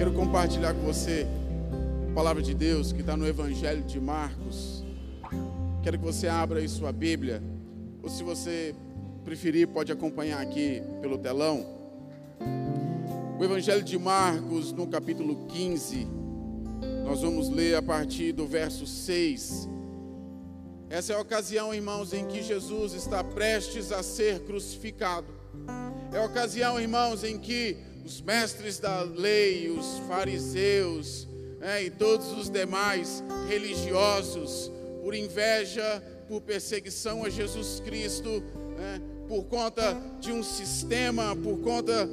Quero compartilhar com você a palavra de Deus que está no Evangelho de Marcos. Quero que você abra aí sua Bíblia, ou se você preferir, pode acompanhar aqui pelo telão. O Evangelho de Marcos, no capítulo 15, nós vamos ler a partir do verso 6. Essa é a ocasião, irmãos, em que Jesus está prestes a ser crucificado. É a ocasião, irmãos, em que os mestres da lei, os fariseus é, e todos os demais religiosos, por inveja, por perseguição a Jesus Cristo, é, por conta de um sistema, por conta,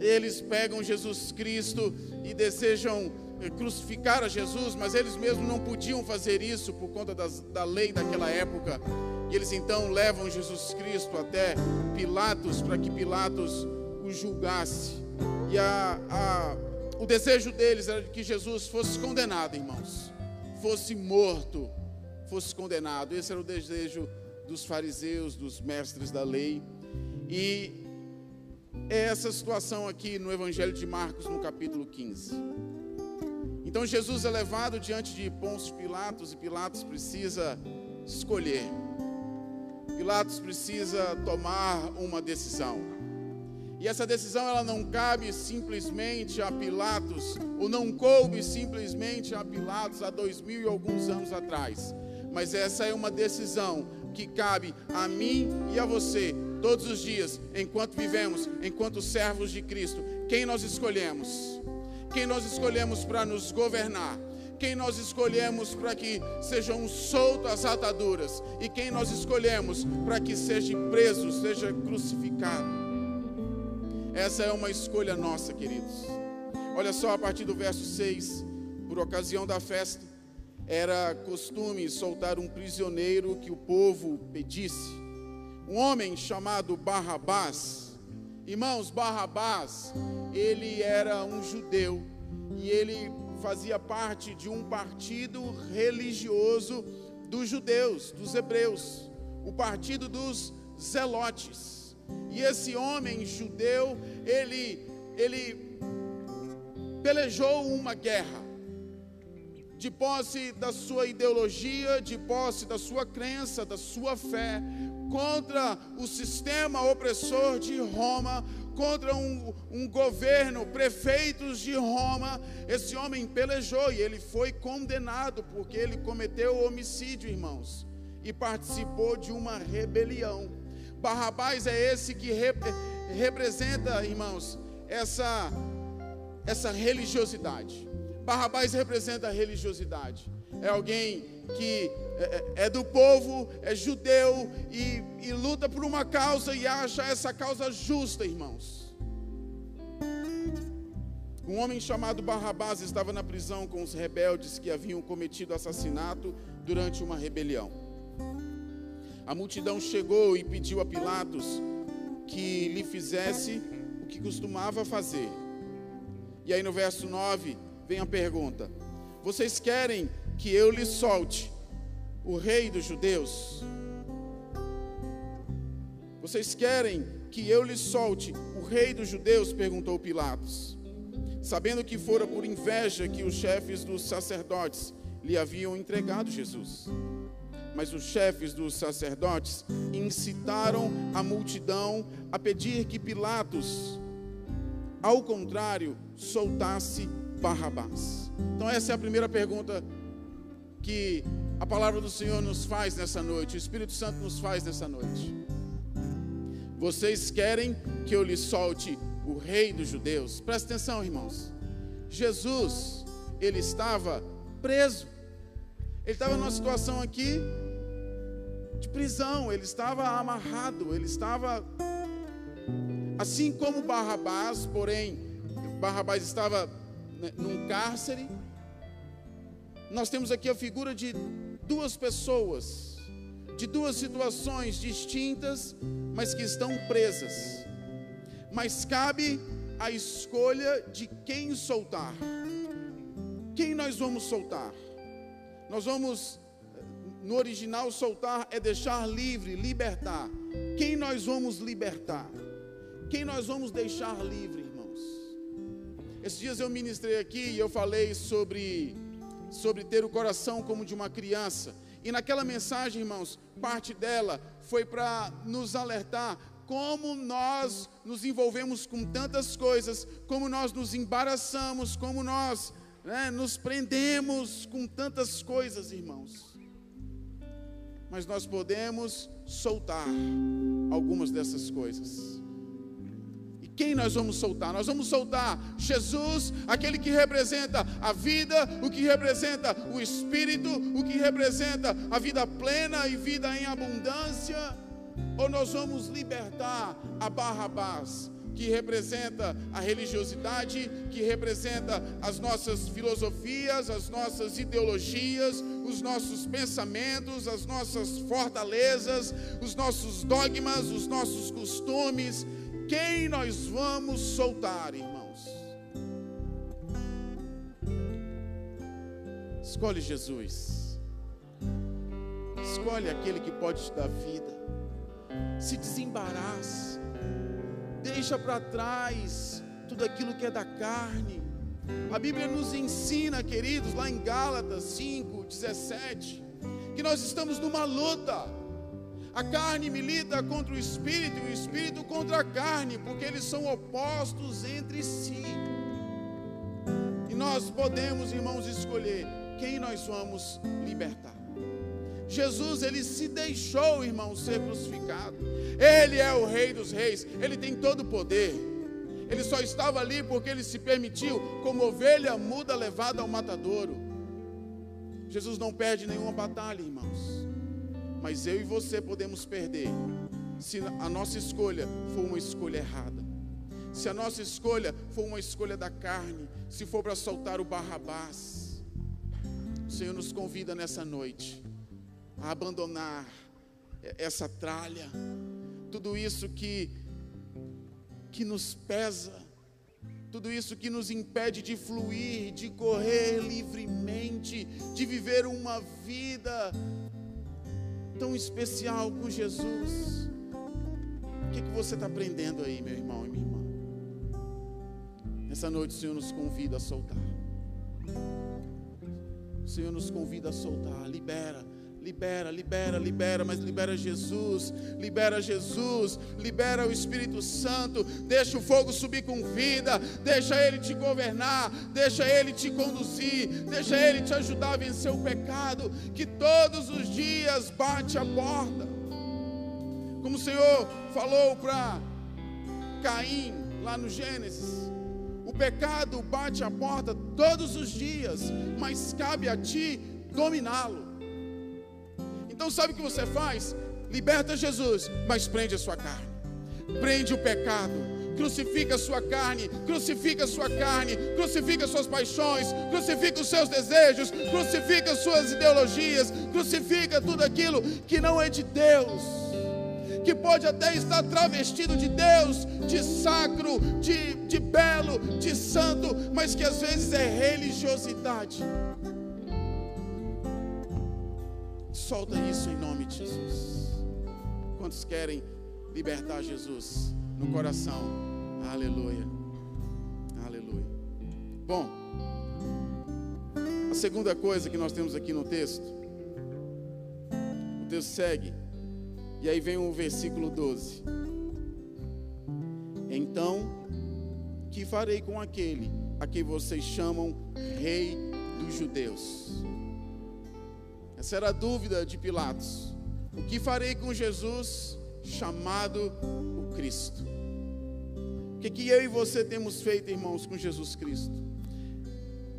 eles pegam Jesus Cristo e desejam eh, crucificar a Jesus, mas eles mesmos não podiam fazer isso por conta das, da lei daquela época. E eles então levam Jesus Cristo até Pilatos para que Pilatos o julgasse. E a, a, o desejo deles era que Jesus fosse condenado, irmãos, fosse morto, fosse condenado. Esse era o desejo dos fariseus, dos mestres da lei. E é essa situação aqui no Evangelho de Marcos, no capítulo 15. Então Jesus é levado diante de Pôncio Pilatos e Pilatos precisa escolher. Pilatos precisa tomar uma decisão. E essa decisão ela não cabe simplesmente a Pilatos, ou não coube simplesmente a Pilatos há dois mil e alguns anos atrás. Mas essa é uma decisão que cabe a mim e a você todos os dias, enquanto vivemos, enquanto servos de Cristo. Quem nós escolhemos? Quem nós escolhemos para nos governar? Quem nós escolhemos para que sejam soltas as ataduras? E quem nós escolhemos para que seja preso, seja crucificado? Essa é uma escolha nossa, queridos. Olha só, a partir do verso 6, por ocasião da festa, era costume soltar um prisioneiro que o povo pedisse. Um homem chamado Barrabás. Irmãos, Barrabás, ele era um judeu e ele fazia parte de um partido religioso dos judeus, dos hebreus, o partido dos zelotes. E esse homem judeu, ele ele pelejou uma guerra de posse da sua ideologia, de posse da sua crença, da sua fé, contra o sistema opressor de Roma, contra um, um, governo, prefeitos de Roma. Esse homem pelejou e ele foi condenado porque ele cometeu homicídio, irmãos, e participou de uma rebelião. Barrabás é esse que rep representa, irmãos, essa, essa religiosidade. Barrabás representa a religiosidade. É alguém que é, é, é do povo, é judeu e, e luta por uma causa e acha essa causa justa, irmãos. Um homem chamado Barrabás estava na prisão com os rebeldes que haviam cometido assassinato durante uma rebelião. A multidão chegou e pediu a Pilatos que lhe fizesse o que costumava fazer. E aí no verso 9, vem a pergunta: Vocês querem que eu lhe solte o rei dos judeus? Vocês querem que eu lhe solte o rei dos judeus? perguntou Pilatos. Sabendo que fora por inveja que os chefes dos sacerdotes lhe haviam entregado Jesus. Mas os chefes dos sacerdotes incitaram a multidão a pedir que Pilatos, ao contrário, soltasse Barrabás. Então, essa é a primeira pergunta que a palavra do Senhor nos faz nessa noite, o Espírito Santo nos faz nessa noite. Vocês querem que eu lhe solte o rei dos judeus? Presta atenção, irmãos. Jesus, ele estava preso. Ele estava numa situação aqui de prisão, ele estava amarrado, ele estava assim como Barrabás, porém Barrabás estava né, num cárcere. Nós temos aqui a figura de duas pessoas, de duas situações distintas, mas que estão presas. Mas cabe a escolha de quem soltar. Quem nós vamos soltar? Nós vamos, no original, soltar é deixar livre, libertar. Quem nós vamos libertar? Quem nós vamos deixar livre? Esses dias eu ministrei aqui e eu falei sobre, sobre ter o coração como de uma criança. E naquela mensagem, irmãos, parte dela foi para nos alertar como nós nos envolvemos com tantas coisas, como nós nos embaraçamos, como nós né, nos prendemos com tantas coisas, irmãos. Mas nós podemos soltar algumas dessas coisas. E quem nós vamos soltar? Nós vamos soltar Jesus, aquele que representa a vida, o que representa o Espírito, o que representa a vida plena e vida em abundância ou nós vamos libertar a Barrabás, que representa a religiosidade, que representa as nossas filosofias, as nossas ideologias, os nossos pensamentos, as nossas fortalezas, os nossos dogmas, os nossos costumes. Quem nós vamos soltar, irmãos? Escolhe Jesus. Escolhe aquele que pode te dar vida se desembaraça, deixa para trás tudo aquilo que é da carne. A Bíblia nos ensina, queridos, lá em Gálatas 5, 17, que nós estamos numa luta. A carne milita contra o espírito e o espírito contra a carne, porque eles são opostos entre si. E nós podemos, irmãos, escolher quem nós vamos libertar. Jesus, ele se deixou, irmão, ser crucificado. Ele é o Rei dos Reis, ele tem todo o poder. Ele só estava ali porque ele se permitiu, como ovelha muda levada ao matadouro. Jesus não perde nenhuma batalha, irmãos. Mas eu e você podemos perder se a nossa escolha for uma escolha errada. Se a nossa escolha for uma escolha da carne, se for para soltar o Barrabás. O Senhor nos convida nessa noite a abandonar essa tralha, tudo isso que que nos pesa, tudo isso que nos impede de fluir, de correr livremente, de viver uma vida tão especial com Jesus. O que, que você está aprendendo aí, meu irmão e minha irmã? Nessa noite o Senhor nos convida a soltar. O Senhor nos convida a soltar, libera Libera, libera, libera, mas libera Jesus, libera Jesus, libera o Espírito Santo, deixa o fogo subir com vida, deixa ele te governar, deixa ele te conduzir, deixa ele te ajudar a vencer o pecado que todos os dias bate a porta. Como o Senhor falou para Caim lá no Gênesis, o pecado bate a porta todos os dias, mas cabe a ti dominá-lo. Então sabe o que você faz? Liberta Jesus, mas prende a sua carne. Prende o pecado. Crucifica a sua carne, crucifica a sua carne, crucifica suas paixões, crucifica os seus desejos, crucifica suas ideologias, crucifica tudo aquilo que não é de Deus que pode até estar travestido de Deus, de sacro, de, de belo, de santo, mas que às vezes é religiosidade. Solta isso em nome de Jesus. Quantos querem libertar Jesus no coração? Aleluia. Aleluia. Bom, a segunda coisa que nós temos aqui no texto, o texto segue, e aí vem o versículo 12. Então, que farei com aquele a quem vocês chamam Rei dos Judeus? Essa era a dúvida de Pilatos. O que farei com Jesus chamado o Cristo? O que, que eu e você temos feito, irmãos, com Jesus Cristo?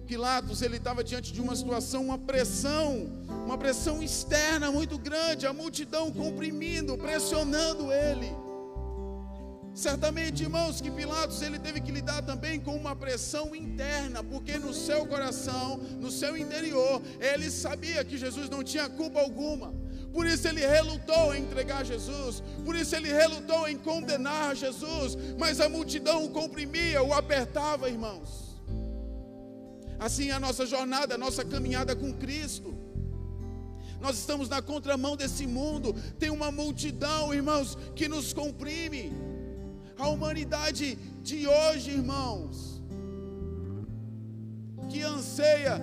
Pilatos, ele estava diante de uma situação, uma pressão, uma pressão externa muito grande, a multidão comprimindo, pressionando ele. Certamente, irmãos, que Pilatos ele teve que lidar também com uma pressão interna, porque no seu coração, no seu interior, ele sabia que Jesus não tinha culpa alguma. Por isso ele relutou em entregar Jesus, por isso ele relutou em condenar Jesus, mas a multidão o comprimia, o apertava, irmãos. Assim é a nossa jornada, a nossa caminhada com Cristo. Nós estamos na contramão desse mundo, tem uma multidão, irmãos, que nos comprime. A humanidade de hoje, irmãos, anseia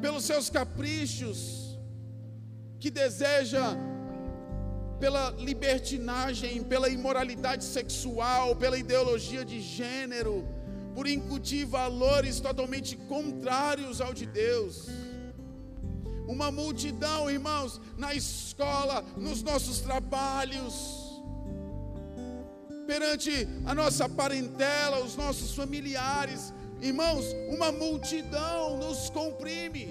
pelos seus caprichos, que deseja pela libertinagem, pela imoralidade sexual, pela ideologia de gênero, por incutir valores totalmente contrários ao de Deus. Uma multidão, irmãos, na escola, nos nossos trabalhos, perante a nossa parentela, os nossos familiares, irmãos, uma multidão nos comprime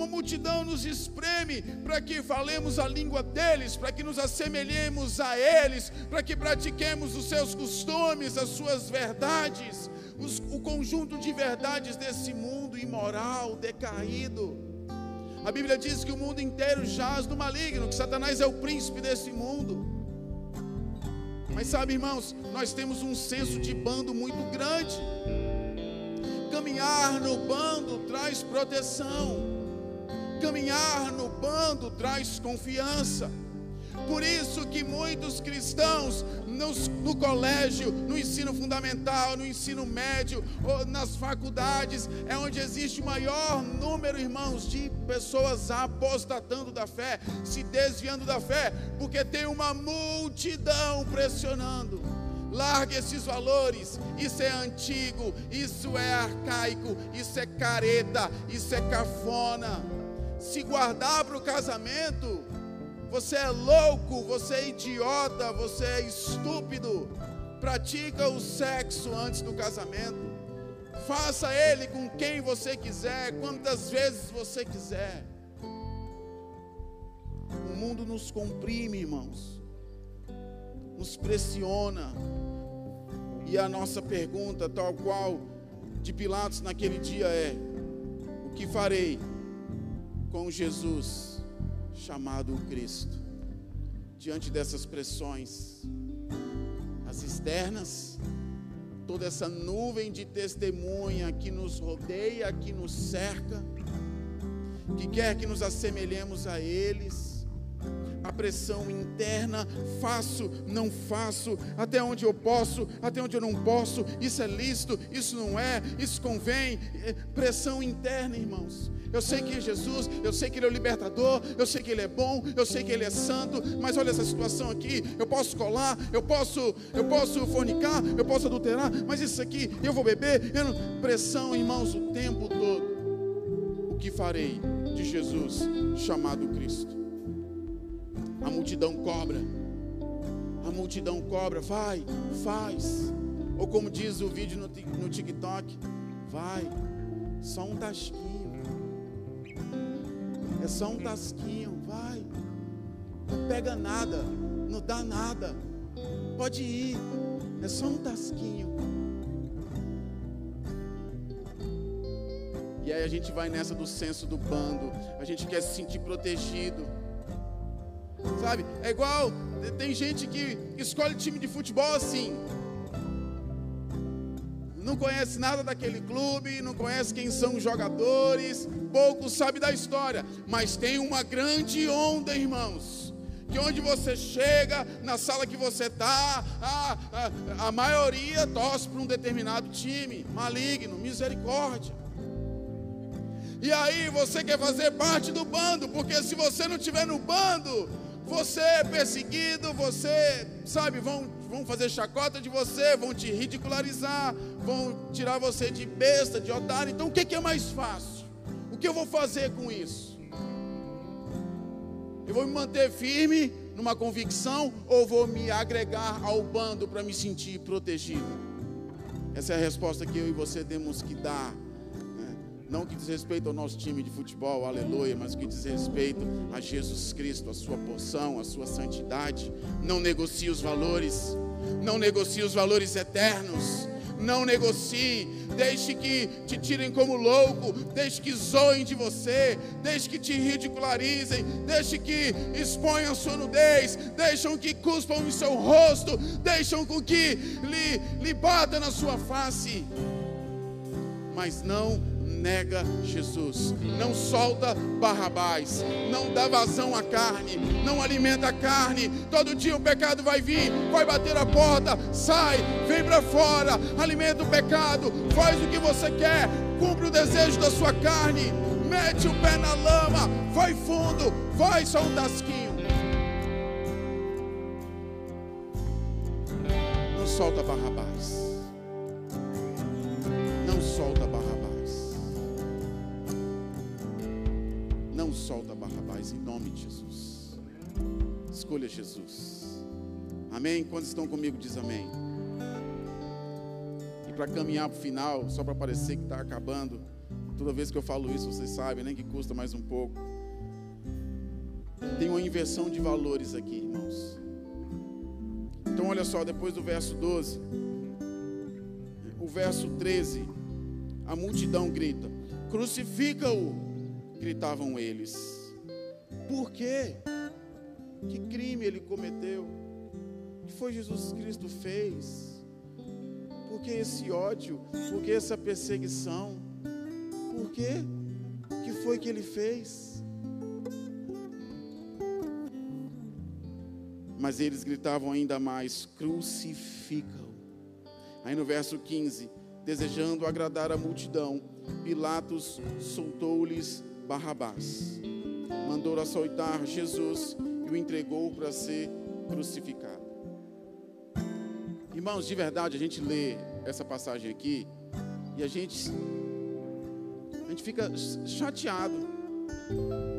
uma multidão nos espreme para que falemos a língua deles, para que nos assemelhemos a eles, para que pratiquemos os seus costumes, as suas verdades, os, o conjunto de verdades desse mundo imoral, decaído. A Bíblia diz que o mundo inteiro jaz no maligno, que Satanás é o príncipe desse mundo. Mas sabe, irmãos, nós temos um senso de bando muito grande. Caminhar no bando traz proteção. Caminhar no bando traz confiança. Por isso que muitos cristãos nos, no colégio, no ensino fundamental, no ensino médio, nas faculdades, é onde existe o maior número, irmãos, de pessoas apostatando da fé, se desviando da fé, porque tem uma multidão pressionando. Largue esses valores. Isso é antigo, isso é arcaico, isso é careta, isso é cafona se guardar para o casamento, você é louco, você é idiota, você é estúpido. Pratica o sexo antes do casamento. Faça ele com quem você quiser, quantas vezes você quiser. O mundo nos comprime, irmãos, nos pressiona. E a nossa pergunta, tal qual de Pilatos naquele dia, é: O que farei? com Jesus chamado Cristo. Diante dessas pressões, as externas, toda essa nuvem de testemunha que nos rodeia, que nos cerca, que quer que nos assemelhemos a eles, a pressão interna, faço, não faço, até onde eu posso, até onde eu não posso, isso é lícito, isso não é, isso convém, é, pressão interna, irmãos. Eu sei que é Jesus, eu sei que Ele é o libertador, eu sei que Ele é bom, eu sei que Ele é santo, mas olha essa situação aqui, eu posso colar, eu posso, eu posso fornicar, eu posso adulterar, mas isso aqui, eu vou beber, eu não... pressão, irmãos, o tempo todo. O que farei de Jesus chamado Cristo? A multidão cobra. A multidão cobra, vai, faz. Ou como diz o vídeo no, no TikTok, vai, só um tasquinho. É só um tasquinho, vai. Não pega nada, não dá nada. Pode ir, é só um tasquinho. E aí a gente vai nessa do senso do bando, a gente quer se sentir protegido. Sabe? É igual, tem gente que escolhe time de futebol assim. Não conhece nada daquele clube, não conhece quem são os jogadores, pouco sabe da história, mas tem uma grande onda, irmãos. Que onde você chega, na sala que você está, a, a, a maioria torce para um determinado time, maligno, misericórdia. E aí você quer fazer parte do bando, porque se você não estiver no bando, você é perseguido, você, sabe, vão, vão fazer chacota de você, vão te ridicularizar, vão tirar você de besta, de otário. Então o que, que é mais fácil? O que eu vou fazer com isso? Eu vou me manter firme numa convicção ou vou me agregar ao bando para me sentir protegido? Essa é a resposta que eu e você temos que dar não que diz respeito ao nosso time de futebol, aleluia, mas que diz respeito a Jesus Cristo, a sua porção, a sua santidade. Não negocie os valores, não negocie os valores eternos. Não negocie, deixe que te tirem como louco, deixe que zoem de você, deixe que te ridicularizem, deixe que exponham sua nudez, deixam que cuspam em seu rosto, deixam com que lhe, lhe na sua face. Mas não nega Jesus. Não solta Barrabás. Não dá vazão à carne. Não alimenta a carne. Todo dia o pecado vai vir, vai bater a porta. Sai, vem para fora. Alimenta o pecado. Faz o que você quer. Cumpre o desejo da sua carne. Mete o pé na lama. Vai fundo. Vai só um tasquinho. Não solta Barrabás. Jesus. Amém? Quando estão comigo, diz amém. E para caminhar para o final, só para parecer que está acabando, toda vez que eu falo isso, vocês sabem, nem que custa mais um pouco. Tem uma inversão de valores aqui, irmãos. Então, olha só, depois do verso 12, o verso 13, a multidão grita: Crucifica-o! Gritavam eles. Por quê? Que crime ele cometeu? O que foi Jesus Cristo fez? Por que esse ódio? Por que essa perseguição? Por quê? O que foi que ele fez? Mas eles gritavam ainda mais: crucifica-o. Aí no verso 15, desejando agradar a multidão, Pilatos soltou-lhes Barrabás. Mandou açoitar Jesus e o entregou para ser crucificado. Irmãos, de verdade, a gente lê essa passagem aqui e a gente a gente fica chateado.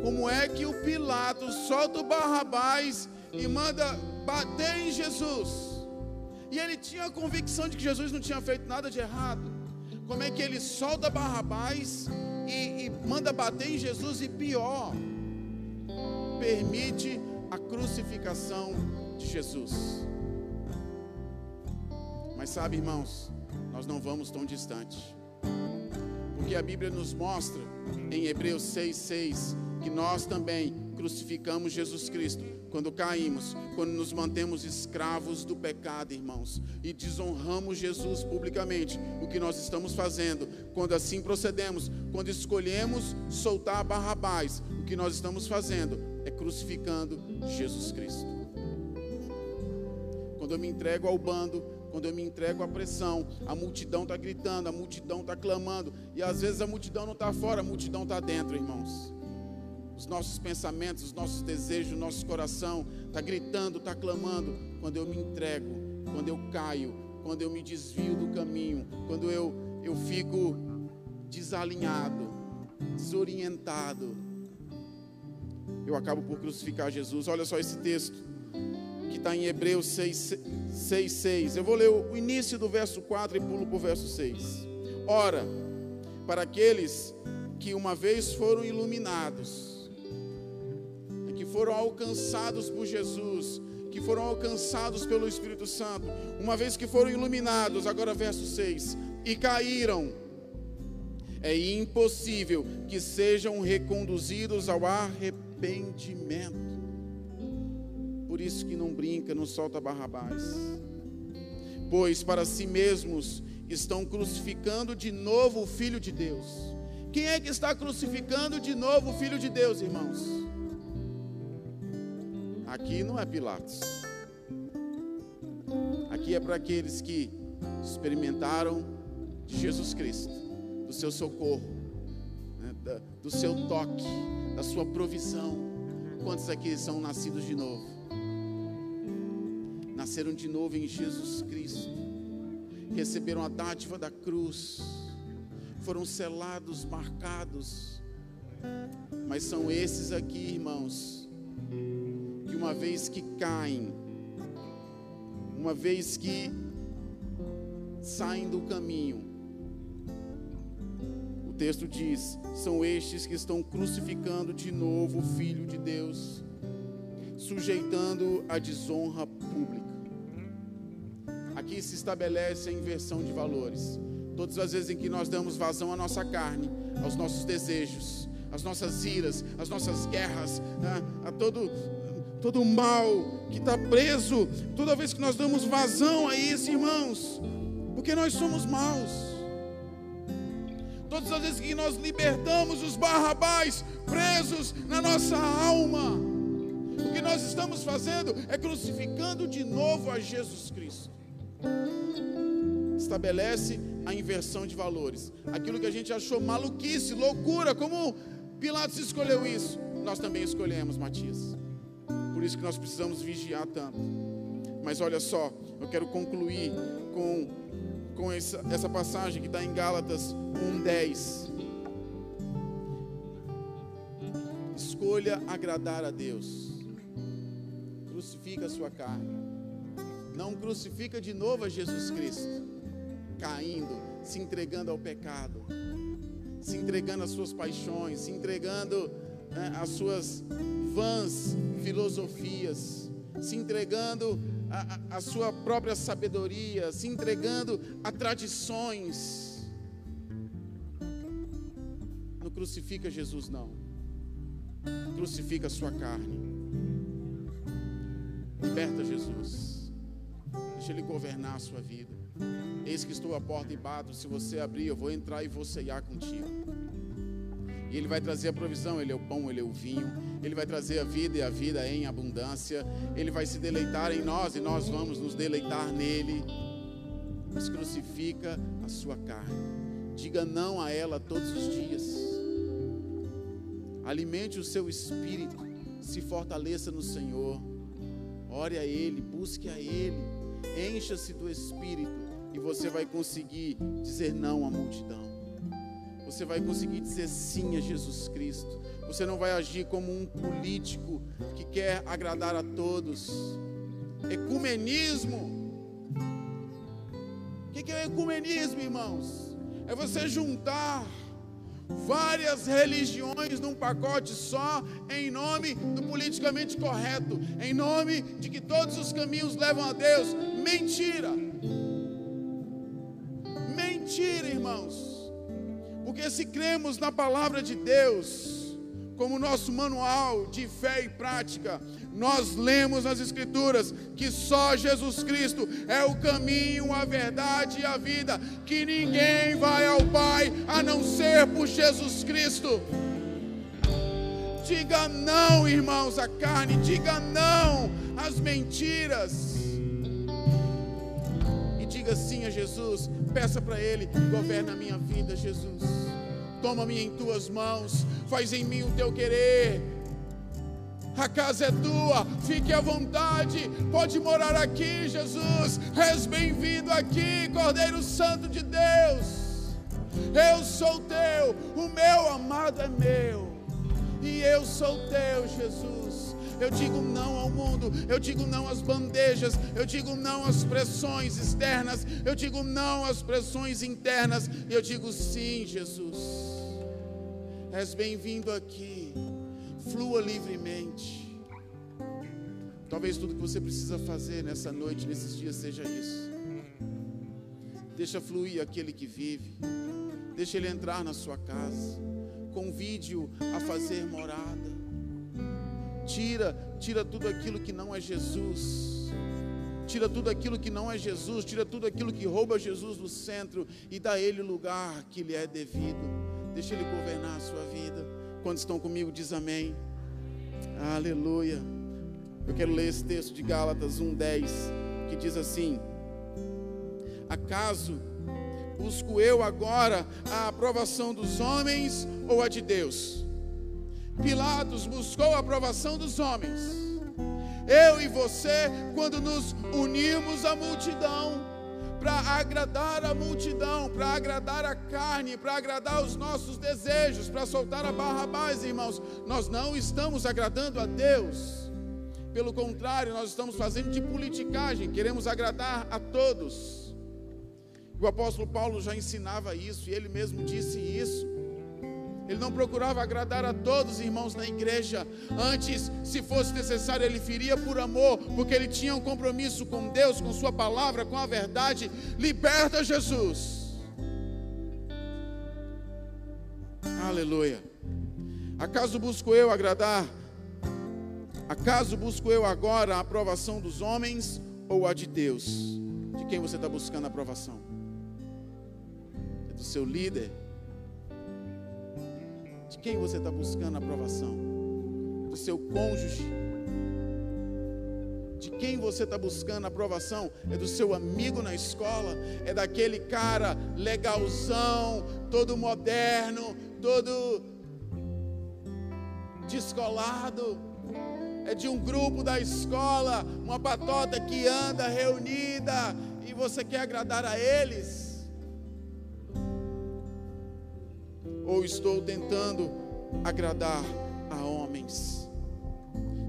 Como é que o Pilatos solta o Barrabás e manda bater em Jesus. E ele tinha a convicção de que Jesus não tinha feito nada de errado. Como é que ele solta Barrabás e, e manda bater em Jesus? E pior, permite a crucificação de Jesus. Mas sabe, irmãos, nós não vamos tão distante. Porque a Bíblia nos mostra em Hebreus 6,6 que nós também crucificamos Jesus Cristo quando caímos, quando nos mantemos escravos do pecado, irmãos, e desonramos Jesus publicamente, o que nós estamos fazendo, quando assim procedemos, quando escolhemos soltar Barrabás, o que nós estamos fazendo crucificando Jesus Cristo. Quando eu me entrego ao bando, quando eu me entrego à pressão, a multidão está gritando, a multidão está clamando, e às vezes a multidão não está fora, a multidão está dentro, irmãos os nossos pensamentos, os nossos desejos, o nosso coração está gritando, está clamando. Quando eu me entrego, quando eu caio, quando eu me desvio do caminho, quando eu, eu fico desalinhado, desorientado, eu acabo por crucificar Jesus. Olha só esse texto que está em Hebreus 6, 6, 6. Eu vou ler o início do verso 4 e pulo para o verso 6. Ora, para aqueles que uma vez foram iluminados, foram alcançados por Jesus, que foram alcançados pelo Espírito Santo, uma vez que foram iluminados, agora verso 6, e caíram, é impossível que sejam reconduzidos ao arrependimento. Por isso que não brinca, não solta Barrabás. Pois para si mesmos estão crucificando de novo o Filho de Deus. Quem é que está crucificando de novo o Filho de Deus, irmãos? Aqui não é Pilatos. Aqui é para aqueles que experimentaram de Jesus Cristo, do seu socorro, né, do seu toque, da sua provisão. Quantos aqui são nascidos de novo? Nasceram de novo em Jesus Cristo, receberam a dádiva da cruz, foram selados, marcados. Mas são esses aqui, irmãos, uma vez que caem, uma vez que saem do caminho, texto diz: são estes que estão crucificando de novo o Filho de Deus, sujeitando a desonra pública. Aqui se estabelece a inversão de valores. Todas as vezes em que nós damos vazão à nossa carne, aos nossos desejos, às nossas iras, às nossas guerras, né, a todo todo o mal que está preso, toda vez que nós damos vazão a isso, irmãos, porque nós somos maus. Todas as vezes que nós libertamos os barrabás presos na nossa alma, o que nós estamos fazendo é crucificando de novo a Jesus Cristo. Estabelece a inversão de valores. Aquilo que a gente achou maluquice, loucura, como Pilatos escolheu isso, nós também escolhemos, Matias. Por isso que nós precisamos vigiar tanto. Mas olha só, eu quero concluir com, com essa, essa passagem que está em Gálatas 1,10. Escolha agradar a Deus. Crucifica a sua carne. Não crucifica de novo a Jesus Cristo, caindo, se entregando ao pecado, se entregando às suas paixões, se entregando né, às suas vãs filosofias, se entregando à sua própria sabedoria, se entregando a tradições. Não crucifica Jesus, não. Crucifica a sua carne. Liberta Jesus. Deixa Ele governar a sua vida. Eis que estou à porta e bato. Se você abrir, eu vou entrar e vou ceiar contigo. E Ele vai trazer a provisão, Ele é o pão, Ele é o vinho. Ele vai trazer a vida e a vida em abundância. Ele vai se deleitar em nós e nós vamos nos deleitar nele. Mas crucifica a sua carne. Diga não a ela todos os dias. Alimente o seu espírito. Se fortaleça no Senhor. Ore a Ele, busque a Ele. Encha-se do Espírito e você vai conseguir dizer não à multidão você vai conseguir dizer sim a Jesus Cristo. Você não vai agir como um político que quer agradar a todos. Ecumenismo. O que é ecumenismo, irmãos? É você juntar várias religiões num pacote só, em nome do politicamente correto, em nome de que todos os caminhos levam a Deus. Mentira, Porque se cremos na palavra de Deus, como nosso manual de fé e prática, nós lemos nas Escrituras que só Jesus Cristo é o caminho, a verdade e a vida, que ninguém vai ao Pai a não ser por Jesus Cristo. Diga não, irmãos, à carne, diga não às mentiras. Diga sim a Jesus, peça para Ele, governa a minha vida, Jesus. Toma-me em tuas mãos, faz em mim o teu querer. A casa é tua, fique à vontade, pode morar aqui, Jesus. És bem-vindo aqui, Cordeiro Santo de Deus. Eu sou teu, o meu amado é meu, e eu sou teu, Jesus. Eu digo não ao mundo, eu digo não às bandejas, eu digo não às pressões externas, eu digo não às pressões internas, e eu digo sim, Jesus. És bem-vindo aqui. Flua livremente. Talvez tudo que você precisa fazer nessa noite, nesses dias, seja isso. Deixa fluir aquele que vive. Deixa ele entrar na sua casa. Convide-o a fazer morada. Tira, tira tudo aquilo que não é Jesus. Tira tudo aquilo que não é Jesus, tira tudo aquilo que rouba Jesus do centro e dá ele o lugar que lhe é devido. Deixa Ele governar a sua vida. Quando estão comigo, diz amém. Aleluia. Eu quero ler esse texto de Gálatas 1,10, que diz assim: Acaso busco eu agora a aprovação dos homens ou a de Deus? Pilatos buscou a aprovação dos homens. Eu e você, quando nos unimos à multidão, para agradar a multidão, para agradar a carne, para agradar os nossos desejos, para soltar a barra mais, irmãos. Nós não estamos agradando a Deus. Pelo contrário, nós estamos fazendo de politicagem, queremos agradar a todos. O apóstolo Paulo já ensinava isso e ele mesmo disse isso. Ele não procurava agradar a todos os irmãos na igreja. Antes, se fosse necessário, ele feria por amor, porque ele tinha um compromisso com Deus, com Sua palavra, com a verdade. Liberta Jesus. Aleluia. Acaso busco eu agradar? Acaso busco eu agora a aprovação dos homens ou a de Deus? De quem você está buscando a aprovação? É do seu líder? De quem você está buscando a aprovação? Do seu cônjuge? De quem você está buscando a aprovação? É do seu amigo na escola? É daquele cara legalzão, todo moderno, todo descolado? É de um grupo da escola, uma patota que anda reunida e você quer agradar a eles? Ou estou tentando agradar a homens?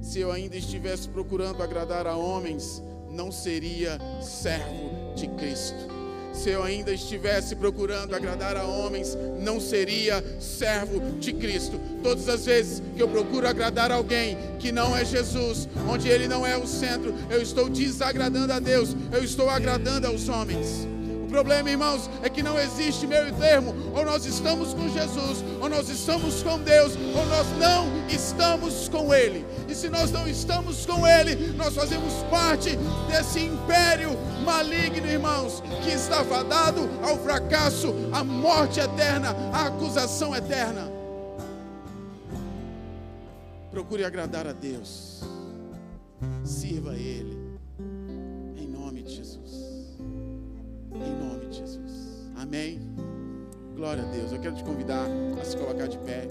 Se eu ainda estivesse procurando agradar a homens, não seria servo de Cristo. Se eu ainda estivesse procurando agradar a homens, não seria servo de Cristo. Todas as vezes que eu procuro agradar alguém que não é Jesus, onde Ele não é o centro, eu estou desagradando a Deus, eu estou agradando aos homens problema, irmãos, é que não existe meio termo. Ou nós estamos com Jesus, ou nós estamos com Deus, ou nós não estamos com Ele. E se nós não estamos com Ele, nós fazemos parte desse império maligno, irmãos, que está fadado ao fracasso, à morte eterna, à acusação eterna. Procure agradar a Deus, sirva a Ele. Amém? Glória a Deus. Eu quero te convidar a se colocar de pé.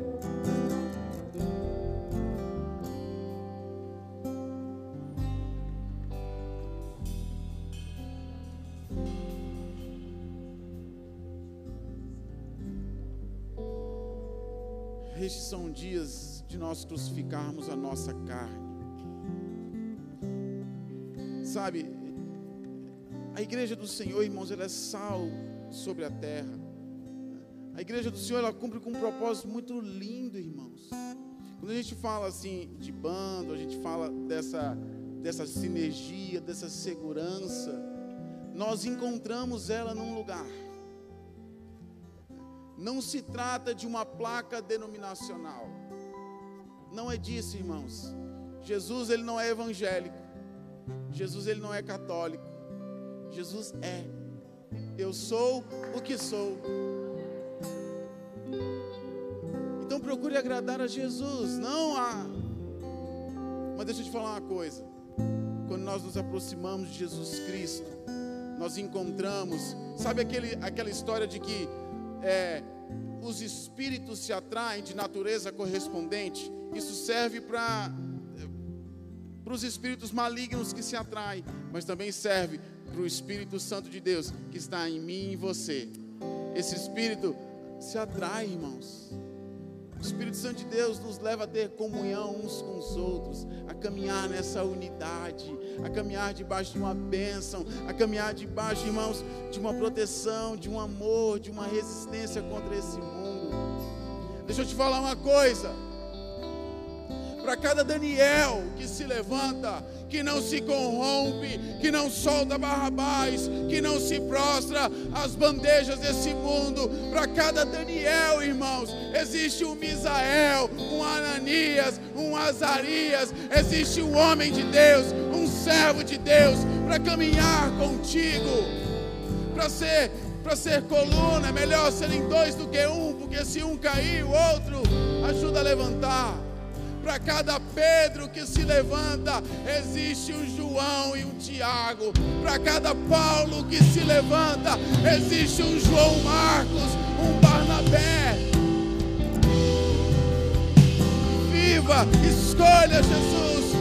Estes são dias de nós crucificarmos a nossa carne. Sabe, a igreja do Senhor, irmãos, ela é sal sobre a terra. A igreja do Senhor ela cumpre com um propósito muito lindo, irmãos. Quando a gente fala assim de bando, a gente fala dessa dessa sinergia, dessa segurança, nós encontramos ela num lugar. Não se trata de uma placa denominacional. Não é disso, irmãos. Jesus ele não é evangélico. Jesus ele não é católico. Jesus é eu sou o que sou. Então procure agradar a Jesus, não a. Mas deixa eu te falar uma coisa. Quando nós nos aproximamos de Jesus Cristo, nós encontramos, sabe aquele, aquela história de que é, os espíritos se atraem de natureza correspondente? Isso serve para para os espíritos malignos que se atraem, mas também serve para o Espírito Santo de Deus que está em mim e em você. Esse Espírito se atrai, irmãos. O Espírito Santo de Deus nos leva a ter comunhão uns com os outros, a caminhar nessa unidade, a caminhar debaixo de uma bênção, a caminhar debaixo, irmãos, de uma proteção, de um amor, de uma resistência contra esse mundo. Deixa eu te falar uma coisa para cada Daniel que se levanta, que não se corrompe, que não solta Barrabás, que não se prostra às bandejas desse mundo. Para cada Daniel, irmãos, existe um Misael, um Ananias, um Azarias, existe um homem de Deus, um servo de Deus, para caminhar contigo, para ser. Para ser coluna, é melhor serem dois do que um, porque se um cair, o outro ajuda a levantar. Para cada Pedro que se levanta, existe um João e um Tiago. Para cada Paulo que se levanta, existe um João Marcos, um Barnabé. Viva, escolha Jesus,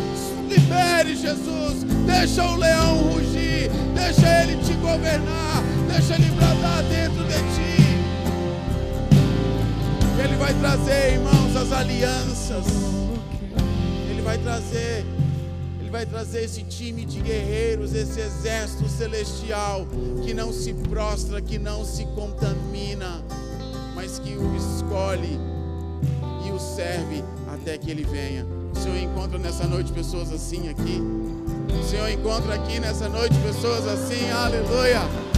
libere Jesus, deixa o leão rugir, deixa ele te governar, deixa ele bradar dentro de ti. Ele vai trazer, irmãos, as alianças vai trazer, Ele vai trazer esse time de guerreiros, esse exército celestial que não se prostra, que não se contamina, mas que o escolhe e o serve até que Ele venha. O Senhor encontra nessa noite pessoas assim aqui. O Senhor encontra aqui nessa noite pessoas assim, aleluia.